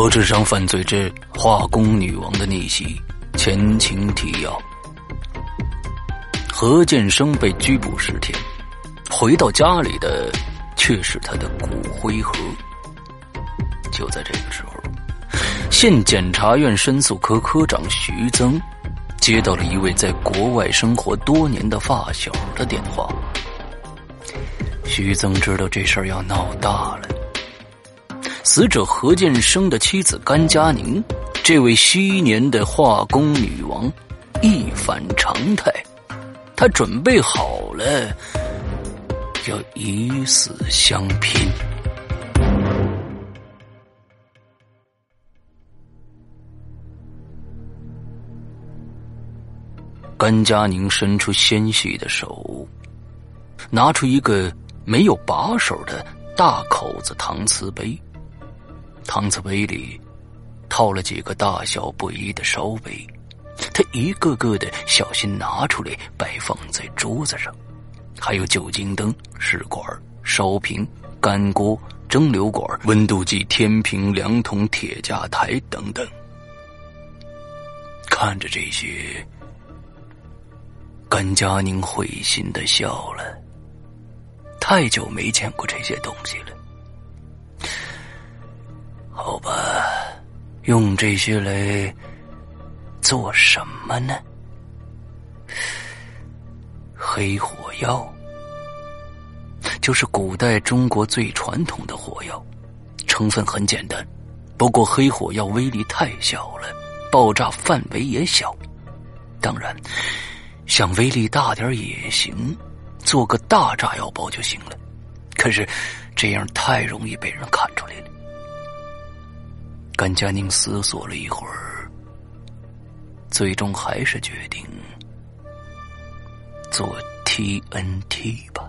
高智商犯罪之化工女王的逆袭前情提要：何建生被拘捕十天，回到家里的却是他的骨灰盒。就在这个时候，县检察院申诉科科长徐增接到了一位在国外生活多年的发小的电话。徐增知道这事儿要闹大了。死者何建生的妻子甘佳宁，这位昔年的化工女王，一反常态，她准备好了要以死相拼。甘佳宁伸出纤细的手，拿出一个没有把手的大口子搪瓷杯。搪瓷杯里套了几个大小不一的烧杯，他一个个的小心拿出来摆放在桌子上，还有酒精灯、试管、烧瓶、干锅、蒸馏管、温度计、天平、量筒、铁架台等等。看着这些，甘佳宁会心的笑了。太久没见过这些东西了。好吧，用这些来做什么呢？黑火药就是古代中国最传统的火药，成分很简单。不过黑火药威力太小了，爆炸范围也小。当然，想威力大点也行，做个大炸药包就行了。可是这样太容易被人看出来了。甘佳宁思索了一会儿，最终还是决定做 TNT 吧。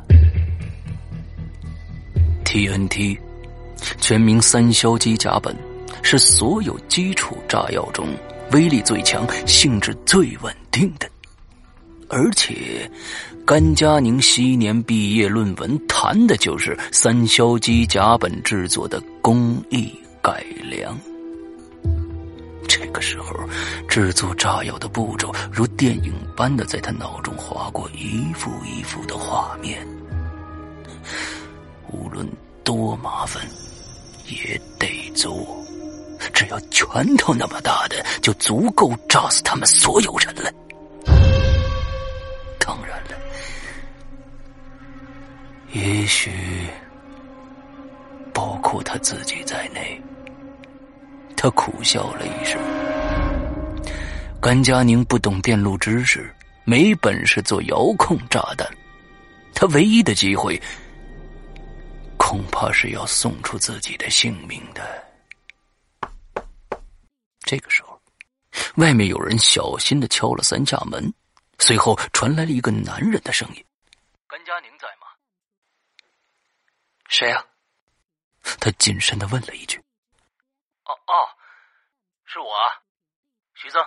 TNT 全名三硝基甲苯，是所有基础炸药中威力最强、性质最稳定的。而且，甘佳宁昔年毕业论文谈的就是三硝基甲苯制作的工艺改良。这个时候，制作炸药的步骤如电影般的在他脑中划过一幅一幅的画面。无论多麻烦，也得做。只要拳头那么大的，就足够炸死他们所有人了。当然了，也许包括他自己在内。他苦笑了一声。甘佳宁不懂电路知识，没本事做遥控炸弹，他唯一的机会，恐怕是要送出自己的性命的。这个时候，外面有人小心的敲了三下门，随后传来了一个男人的声音：“甘佳宁在吗？”“谁呀？”他谨慎的问了一句。哦哦，是我，徐增。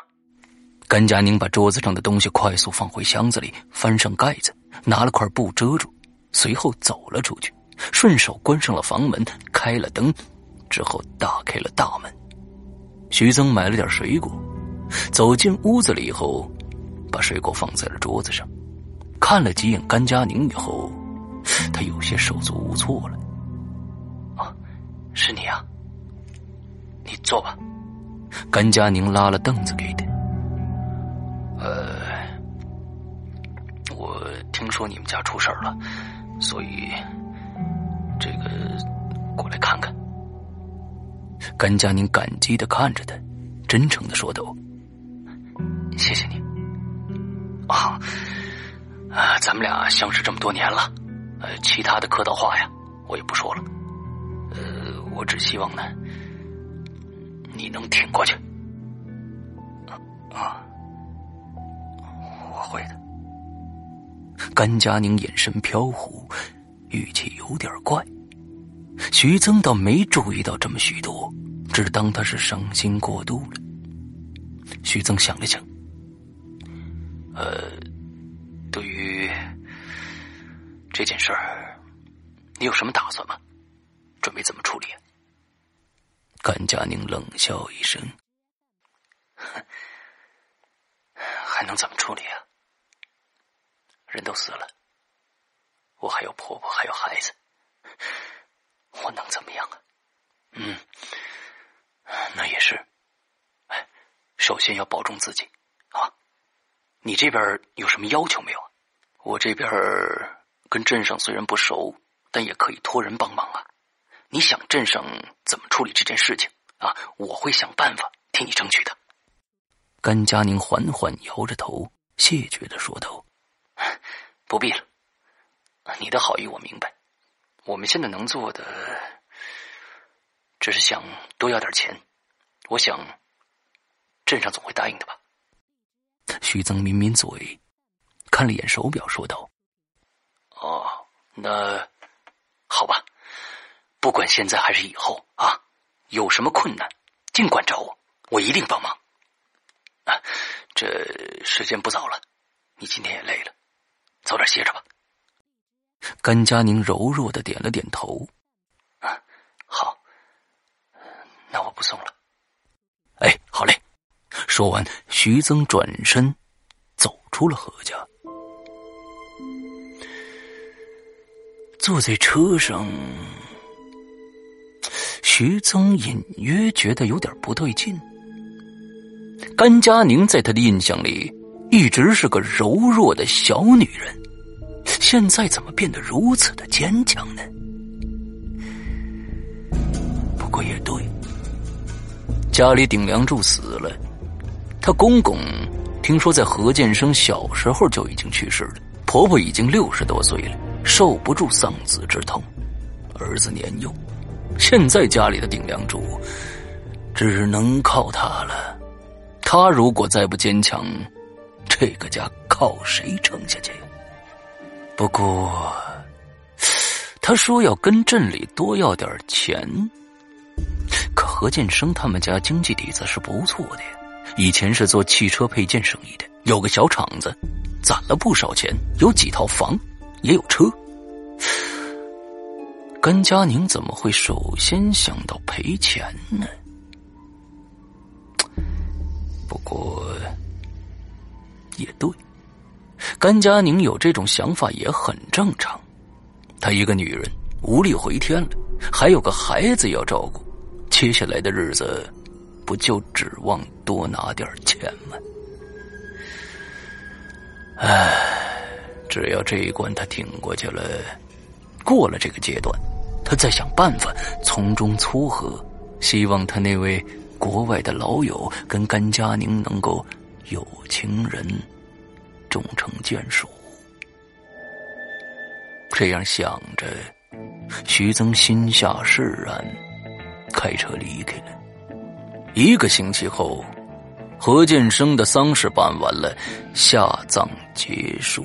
甘佳宁把桌子上的东西快速放回箱子里，翻上盖子，拿了块布遮住，随后走了出去，顺手关上了房门，开了灯，之后打开了大门。徐增买了点水果，走进屋子里以后，把水果放在了桌子上，看了几眼甘佳宁以后，他有些手足无措了。啊，是你啊。你坐吧，甘佳宁拉了凳子给他。呃，我听说你们家出事了，所以这个过来看看。甘佳宁感激的看着他，真诚的说道：“谢谢你。啊，啊，咱们俩相识这么多年了，呃，其他的客套话呀，我也不说了。呃，我只希望呢。”你能挺过去？甘佳宁眼神飘忽，语气有点怪。徐增倒没注意到这么许多，只当他是伤心过度了。徐增想了想，呃，对于这件事儿，你有什么打算吗？准备怎么处理？甘佳宁冷笑一声：“还能怎么处理啊？人都死了，我还有婆婆，还有孩子，我能怎么样啊？嗯，那也是。哎，首先要保重自己啊！你这边有什么要求没有？我这边跟镇上虽然不熟，但也可以托人帮忙啊。”你想镇上怎么处理这件事情啊？我会想办法替你争取的。甘佳宁缓缓摇着头，谢绝的说道：“ 不必了，你的好意我明白。我们现在能做的，只是想多要点钱。我想，镇上总会答应的吧。”徐增抿抿嘴，看了眼手表，说道：“哦，那好吧。”不管现在还是以后啊，有什么困难，尽管找我，我一定帮忙。啊，这时间不早了，你今天也累了，早点歇着吧。甘佳宁柔弱的点了点头。好，那我不送了。哎，好嘞。说完，徐增转身走出了何家，坐在车上。徐增隐约觉得有点不对劲。甘佳宁在他的印象里一直是个柔弱的小女人，现在怎么变得如此的坚强呢？不过也对，家里顶梁柱死了，她公公听说在何建生小时候就已经去世了，婆婆已经六十多岁了，受不住丧子之痛，儿子年幼。现在家里的顶梁柱只能靠她了。他如果再不坚强，这个家靠谁撑下去？不过，他说要跟镇里多要点钱。可何建生他们家经济底子是不错的呀，以前是做汽车配件生意的，有个小厂子，攒了不少钱，有几套房，也有车。甘佳宁怎么会首先想到赔钱呢？不过也对，甘佳宁有这种想法也很正常。她一个女人无力回天了，还有个孩子要照顾，接下来的日子不就指望多拿点钱吗？唉，只要这一关他挺过去了，过了这个阶段。他再想办法从中撮合，希望他那位国外的老友跟甘佳宁能够有情人终成眷属。这样想着，徐增心下释然，开车离开了。一个星期后，何建生的丧事办完了，下葬结束。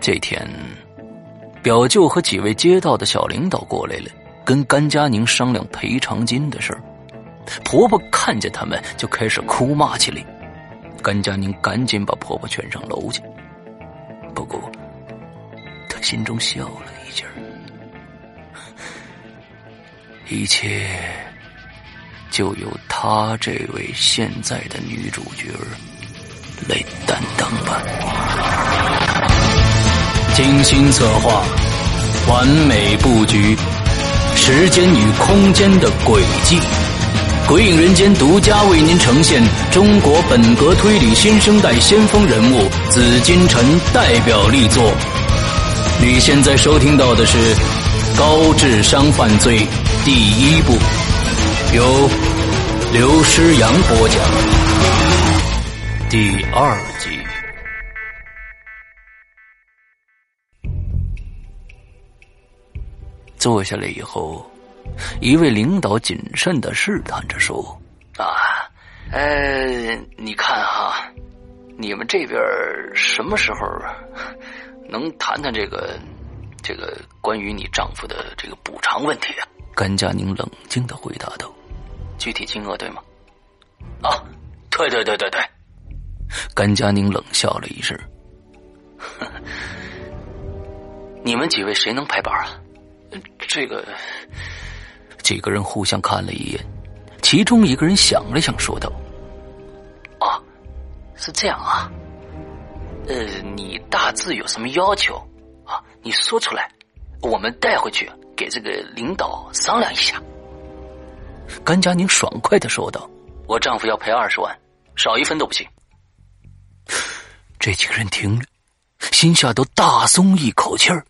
这天。表舅和几位街道的小领导过来了，跟甘佳宁商量赔偿金的事儿。婆婆看见他们就开始哭骂起来，甘佳宁赶紧把婆婆劝上楼去。不过，她心中笑了一劲儿，一切就由她这位现在的女主角来担当吧。精心策划，完美布局，时间与空间的轨迹，鬼影人间独家为您呈现中国本格推理新生代先锋人物紫金陈代表力作。你现在收听到的是《高智商犯罪》第一部，由刘诗阳播讲，第二集。坐下来以后，一位领导谨慎的试探着说：“啊，呃，你看哈，你们这边什么时候能谈谈这个这个关于你丈夫的这个补偿问题啊？”甘佳宁冷静的回答道：“具体金额对吗？”“啊，对对对对对。”甘佳宁冷笑了一声：“你们几位谁能拍板啊？”这个几个人互相看了一眼，其中一个人想了想，说道：“啊，是这样啊。呃，你大致有什么要求啊？你说出来，我们带回去给这个领导商量一下。”甘佳宁爽快的说道：“我丈夫要赔二十万，少一分都不行。”这几个人听了，心下都大松一口气儿。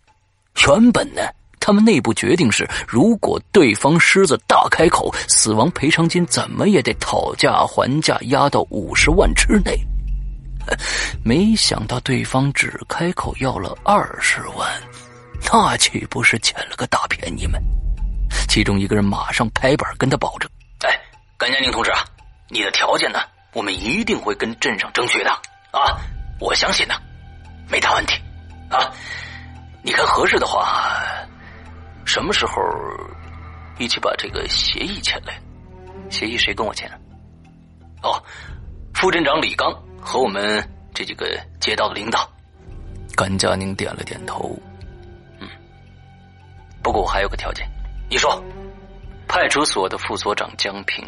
原本呢，他们内部决定是，如果对方狮子大开口，死亡赔偿金怎么也得讨价还价，压到五十万之内。没想到对方只开口要了二十万，那岂不是捡了个大便宜吗？其中一个人马上拍板跟他保证：“哎，甘佳宁同志啊，你的条件呢，我们一定会跟镇上争取的啊！我相信呢，没大问题啊。你看合适的话，什么时候一起把这个协议签来？协议谁跟我签？哦，副镇长李刚和我们这几个街道的领导。甘佳宁点了点头，嗯。不过我还有个条件。你说，派出所的副所长江平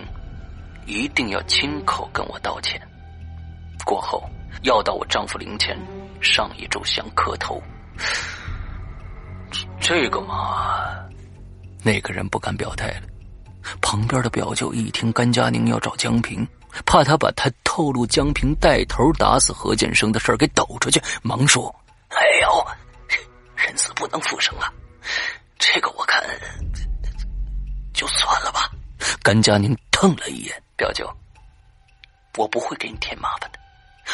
一定要亲口跟我道歉，过后要到我丈夫灵前上一炷香磕头。这个嘛，那个人不敢表态了。旁边的表舅一听甘佳宁要找江平，怕他把他透露江平带头打死何建生的事儿给抖出去，忙说：“哎呦，人死不能复生啊，这个我看。”就算了吧。甘佳宁瞪了一眼表舅，我不会给你添麻烦的。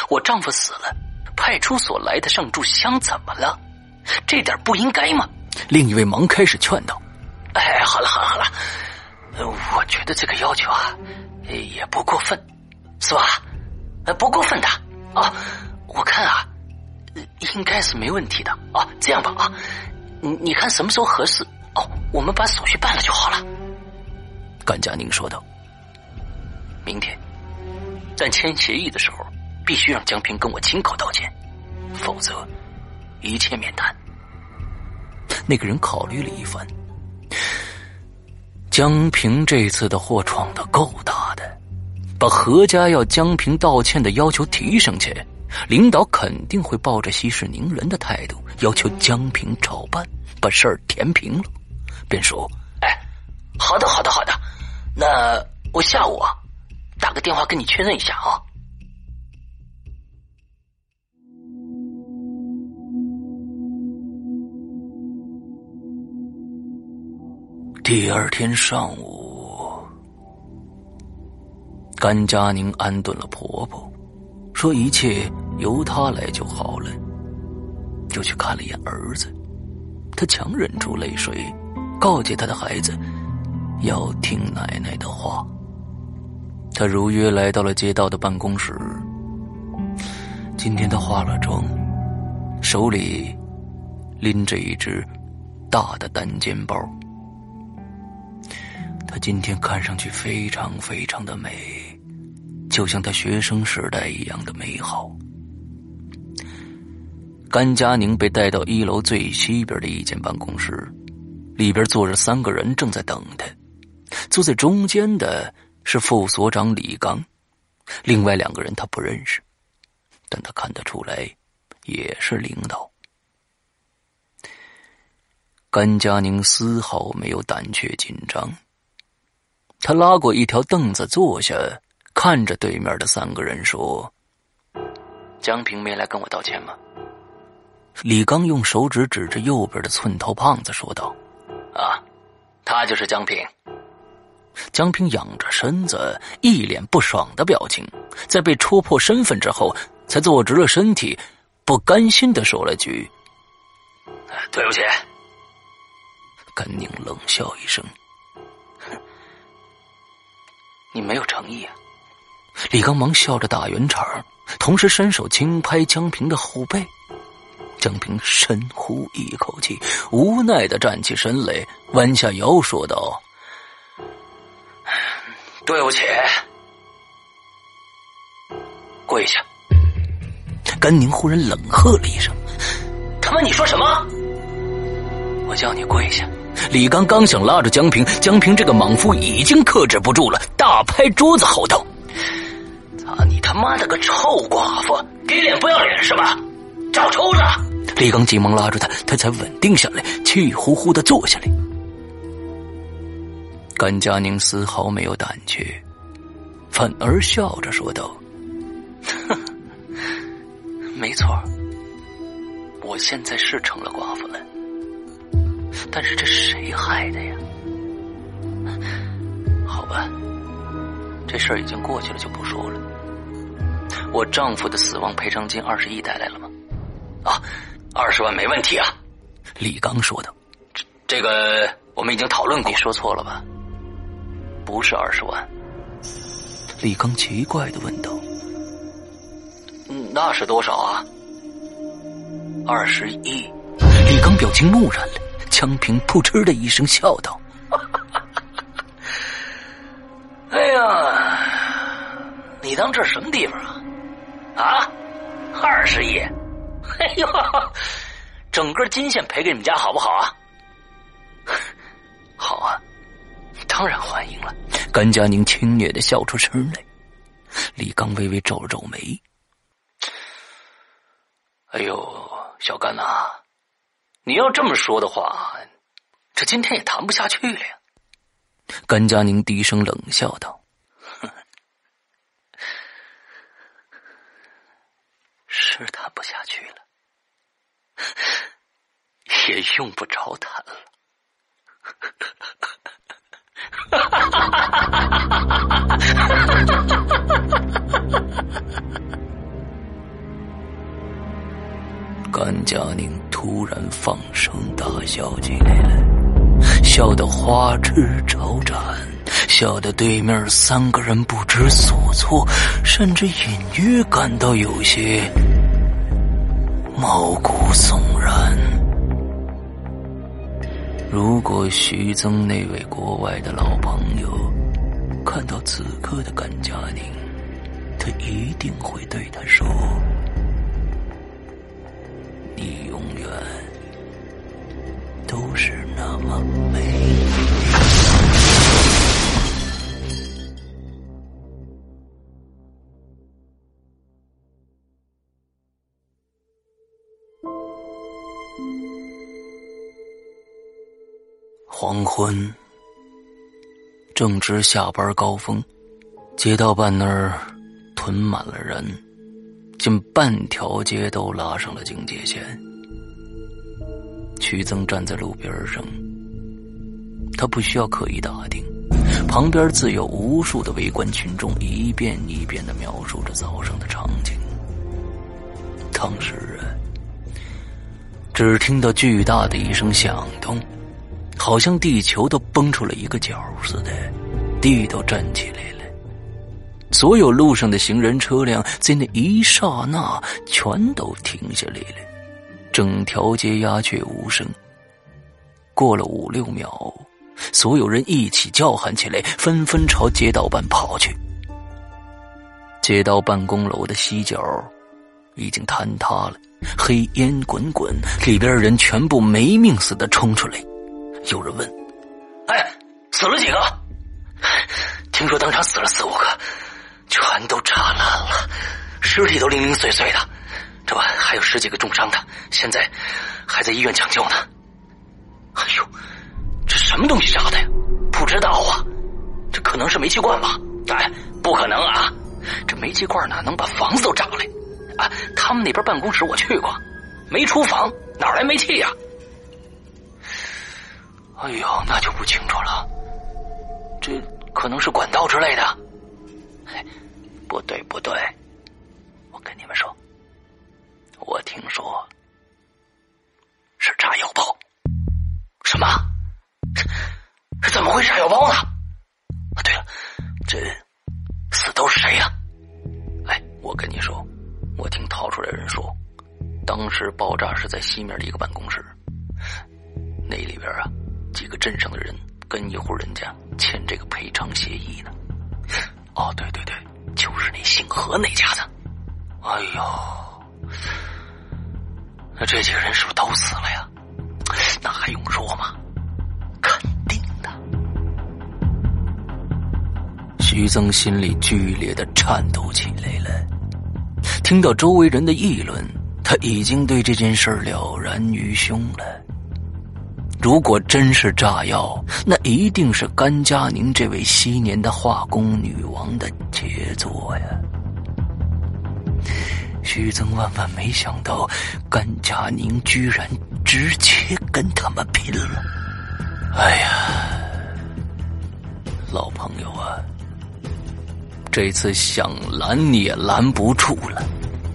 我丈夫死了，派出所来的上炷香怎么了？这点不应该吗？另一位忙开始劝道：“哎，好了好了好了，我觉得这个要求啊，也不过分，是吧？不过分的啊，我看啊，应该是没问题的啊。这样吧啊，你你看什么时候合适？哦，我们把手续办了就好了。”甘佳宁说道：“明天，但签协议的时候，必须让江平跟我亲口道歉，否则一切免谈。”那个人考虑了一番，江平这次的祸闯的够大的，把何家要江平道歉的要求提上去，领导肯定会抱着息事宁人的态度，要求江平照办，把事儿填平了，便说：“哎，好的，好的，好的。”那我下午啊，打个电话跟你确认一下啊。第二天上午，甘佳宁安顿了婆婆，说一切由她来就好了，就去看了一眼儿子。她强忍住泪水，告诫她的孩子。要听奶奶的话。他如约来到了街道的办公室。今天他化了妆，手里拎着一只大的单肩包。他今天看上去非常非常的美，就像他学生时代一样的美好。甘佳宁被带到一楼最西边的一间办公室，里边坐着三个人正在等他。坐在中间的是副所长李刚，另外两个人他不认识，但他看得出来，也是领导。甘佳宁丝毫没有胆怯紧张，他拉过一条凳子坐下，看着对面的三个人说：“江平没来跟我道歉吗？”李刚用手指指着右边的寸头胖子说道：“啊，他就是江平。”江平仰着身子，一脸不爽的表情，在被戳破身份之后，才坐直了身体，不甘心的说了句：“对不起。”甘宁冷笑一声：“你没有诚意啊！”李刚忙笑着打圆场，同时伸手轻拍江平的后背。江平深呼一口气，无奈的站起身来，弯下腰说道。对不起，跪下！甘宁忽然冷喝了一声：“他妈，你说什么？我叫你跪下，李刚刚想拉住江平，江平这个莽夫已经克制不住了，大拍桌子吼道：“操你他妈的个臭寡妇，给脸不要脸是吧？找抽子！”李刚急忙拉住他，他才稳定下来，气呼呼的坐下来。甘佳宁丝毫没有胆怯，反而笑着说道：“没错，我现在是成了寡妇了。”但是这谁害的呀？好吧，这事儿已经过去了，就不说了。我丈夫的死亡赔偿金二十亿带来了吗？啊，二十万没问题啊。李刚说道：“这这个我们已经讨论过。你说错了吧？不是二十万。”李刚奇怪的问道：“那是多少啊？”二十亿。李刚表情木然了。江平扑哧的一声笑道：“ 哎呀，你当这什么地方啊？啊，二十亿！哎呦，整个金县赔给你们家好不好啊？好啊，当然欢迎了。”甘佳宁轻蔑的笑出声来。李刚微微皱了皱眉：“哎呦，小甘呐。”你要这么说的话，这今天也谈不下去了呀。甘佳宁低声冷笑道：“ 是谈不下去了，也用不着谈了。”甘佳宁突然放声大笑起来，笑得花枝招展，笑得对面三个人不知所措，甚至隐约感到有些毛骨悚然。如果徐增那位国外的老朋友看到此刻的甘佳宁，他一定会对他说。你永远都是那么美。黄昏，正值下班高峰，街道办那儿囤满了人。近半条街都拉上了警戒线。曲增站在路边上，他不需要刻意打听，旁边自有无数的围观群众一遍一遍的描述着早上的场景。当时啊，只听到巨大的一声响动，好像地球都崩出了一个角似的，地都震起来了。所有路上的行人车辆在那一刹那全都停下来了，整条街鸦雀无声。过了五六秒，所有人一起叫喊起来，纷纷朝街道办跑去。街道办公楼的西角已经坍塌了，黑烟滚滚，里边人全部没命似的冲出来。有人问：“哎，死了几个？听说当场死了四五个。”全都炸烂了，尸体都零零碎碎的，这不还有十几个重伤的，现在还在医院抢救呢。哎呦，这什么东西炸的呀？不知道啊，这可能是煤气罐吧？哎，不可能啊，这煤气罐哪能把房子都炸了？啊，他们那边办公室我去过，没厨房，哪来煤气呀？哎呦，那就不清楚了，这可能是管道之类的。哎。不对，不对，我跟你们说，我听说是炸药包。什么？这怎么会炸药包呢？啊，对了，这死都是谁呀？哎，我跟你说，我听逃出来人说，当时爆炸是在西面的一个办公室，那里边啊，几个镇上的人跟一户人家签这个赔偿协议呢。哦，对对对。是那姓何那家的。哎呦，那这几个人是不是都死了呀？那还用说吗？肯定的。徐增心里剧烈的颤抖起来了。听到周围人的议论，他已经对这件事了然于胸了。如果真是炸药，那一定是甘佳宁这位昔年的化工女王的杰作呀！徐增万万没想到，甘佳宁居然直接跟他们拼了！哎呀，老朋友啊，这次想拦你也拦不住了，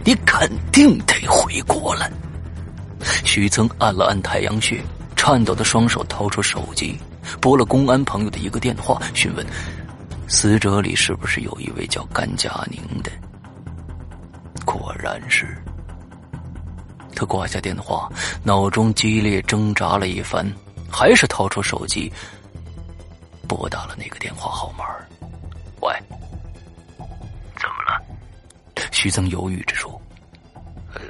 你肯定得回国了。徐增按了按太阳穴。颤抖的双手掏出手机，拨了公安朋友的一个电话，询问死者里是不是有一位叫甘佳宁的。果然是。他挂下电话，脑中激烈挣扎了一番，还是掏出手机，拨打了那个电话号码。喂，怎么了？徐增犹豫着说：“呃，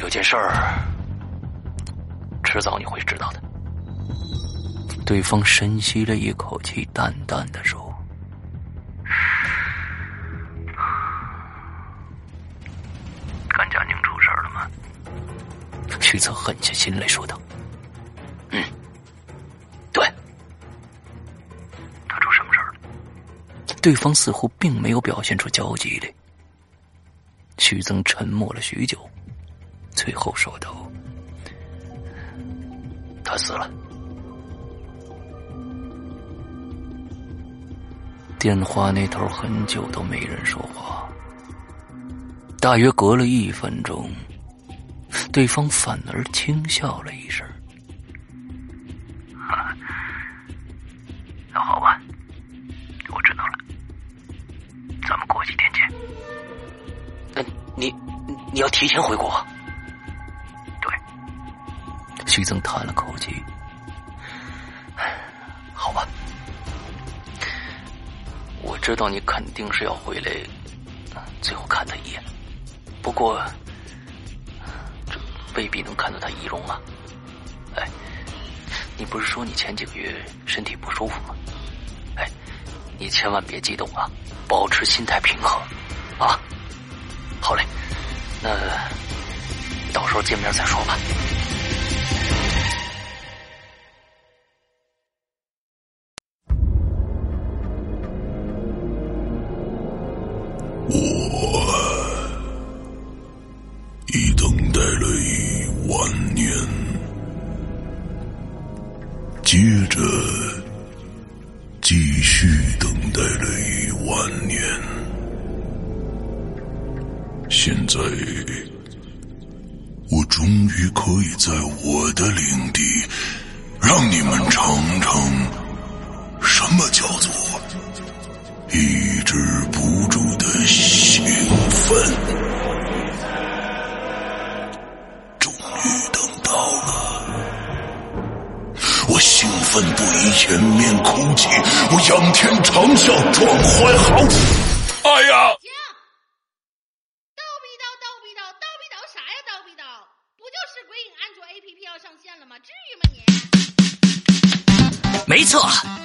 有件事儿。”迟早你会知道的。对方深吸了一口气，淡淡的说：“甘佳宁出事了吗？”徐策狠下心来说道：“嗯，对。他出什么事了？”对方似乎并没有表现出焦急来。徐增沉默了许久，最后说道。他死了。电话那头很久都没人说话，大约隔了一分钟，对方反而轻笑了一声：“那好吧，我知道了，咱们过几天见。那你你要提前回国？”对徐增叹了口知道你肯定是要回来，最后看他一眼。不过，这未必能看到他遗容啊。哎，你不是说你前几个月身体不舒服吗？哎，你千万别激动啊，保持心态平和啊。好嘞，那到时候见面再说吧。”不已，掩面哭泣，我仰天长啸，壮怀豪情。哎呀！叨逼叨叨逼叨叨逼叨啥呀？叨逼叨，不就是鬼影安卓 APP 要上线了吗？至于吗你？没错，